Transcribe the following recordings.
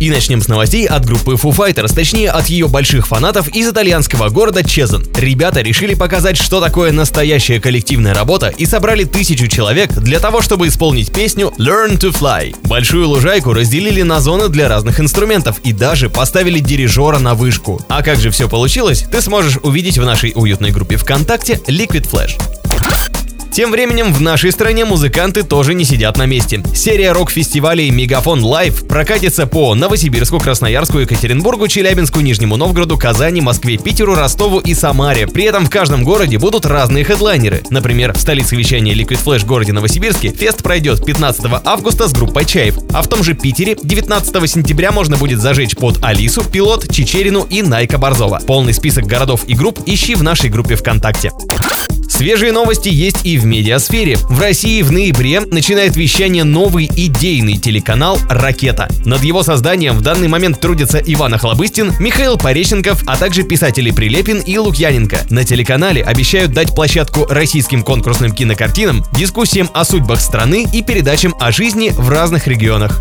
И начнем с новостей от группы Foo Fighters, точнее от ее больших фанатов из итальянского города Чезен. Ребята решили показать, что такое настоящая коллективная работа и собрали тысячу человек для того, чтобы исполнить песню Learn to Fly. Большую лужайку разделили на зоны для разных инструментов и даже поставили дирижера на вышку. А как же все получилось, ты сможешь увидеть в нашей уютной группе ВКонтакте Liquid Flash. Тем временем в нашей стране музыканты тоже не сидят на месте. Серия рок-фестивалей Мегафон Лайв прокатится по Новосибирску, Красноярску, Екатеринбургу, Челябинску, Нижнему Новгороду, Казани, Москве, Питеру, Ростову и Самаре. При этом в каждом городе будут разные хедлайнеры. Например, в столице вещания Liquid Flash в городе Новосибирске фест пройдет 15 августа с группой Чаев, а в том же Питере 19 сентября можно будет зажечь под Алису, Пилот, Чечерину и Найка Борзова. Полный список городов и групп ищи в нашей группе ВКонтакте. Свежие новости есть и в медиасфере. В России в ноябре начинает вещание новый идейный телеканал «Ракета». Над его созданием в данный момент трудятся Иван Охлобыстин, Михаил Пореченков, а также писатели Прилепин и Лукьяненко. На телеканале обещают дать площадку российским конкурсным кинокартинам, дискуссиям о судьбах страны и передачам о жизни в разных регионах.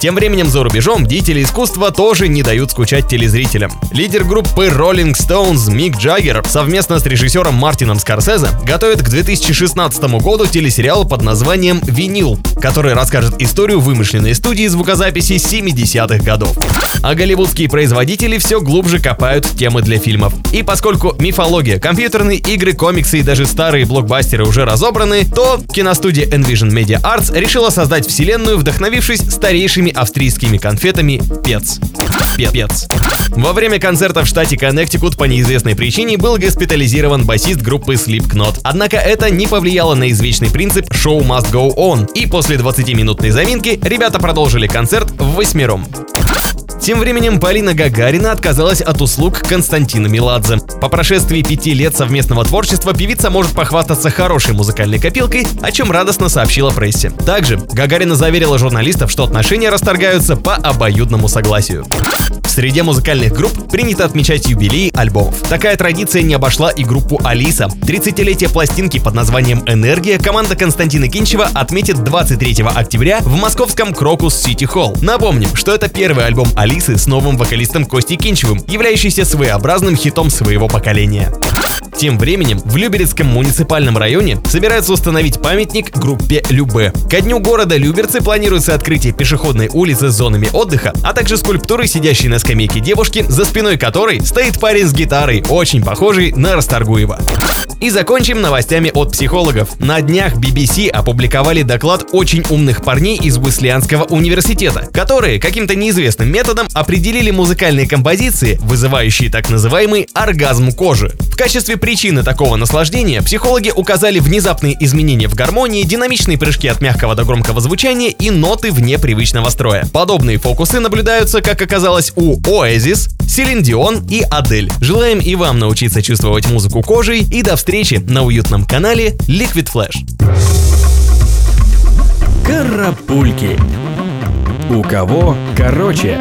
Тем временем за рубежом деятели искусства тоже не дают скучать телезрителям. Лидер группы Rolling Stones Мик Джаггер совместно с режиссером Мартином Скорсезе готовит к 2016 году телесериал под названием «Винил», который расскажет историю вымышленной студии звукозаписи 70-х годов. А голливудские производители все глубже копают темы для фильмов. И поскольку мифология, компьютерные игры, комиксы и даже старые блокбастеры уже разобраны, то киностудия Envision Media Arts решила создать вселенную, вдохновившись старейшими австрийскими конфетами Пец. Пец. Во время концерта в штате Коннектикут по неизвестной причине был госпитализирован басист группы Slipknot. Однако это не повлияло на извечный принцип «Show must go on», и после 20-минутной заминки ребята продолжили концерт в восьмером. Тем временем Полина Гагарина отказалась от услуг Константина Меладзе. По прошествии пяти лет совместного творчества певица может похвастаться хорошей музыкальной копилкой, о чем радостно сообщила прессе. Также Гагарина заверила журналистов, что отношения расторгаются по обоюдному согласию. Среде музыкальных групп принято отмечать юбилеи альбомов. Такая традиция не обошла и группу Алиса. 30-летие пластинки под названием «Энергия» команда Константина Кинчева отметит 23 октября в московском Крокус Сити Холл. Напомним, что это первый альбом Алисы с новым вокалистом Костей Кинчевым, являющийся своеобразным хитом своего поколения. Тем временем в Люберецком муниципальном районе собираются установить памятник группе Любе. Ко дню города Люберцы планируется открытие пешеходной улицы с зонами отдыха, а также скульптуры, сидящей на скамейке девушки, за спиной которой стоит парень с гитарой, очень похожий на Расторгуева. И закончим новостями от психологов. На днях BBC опубликовали доклад очень умных парней из Уэслианского университета, которые каким-то неизвестным методом определили музыкальные композиции, вызывающие так называемый оргазм кожи. В качестве причины такого наслаждения психологи указали внезапные изменения в гармонии, динамичные прыжки от мягкого до громкого звучания и ноты вне привычного строя. Подобные фокусы наблюдаются, как оказалось, у Oasis, Селин Дион и Адель. Желаем и вам научиться чувствовать музыку кожей и до встречи на уютном канале Liquid Flash. Карапульки. У кого короче?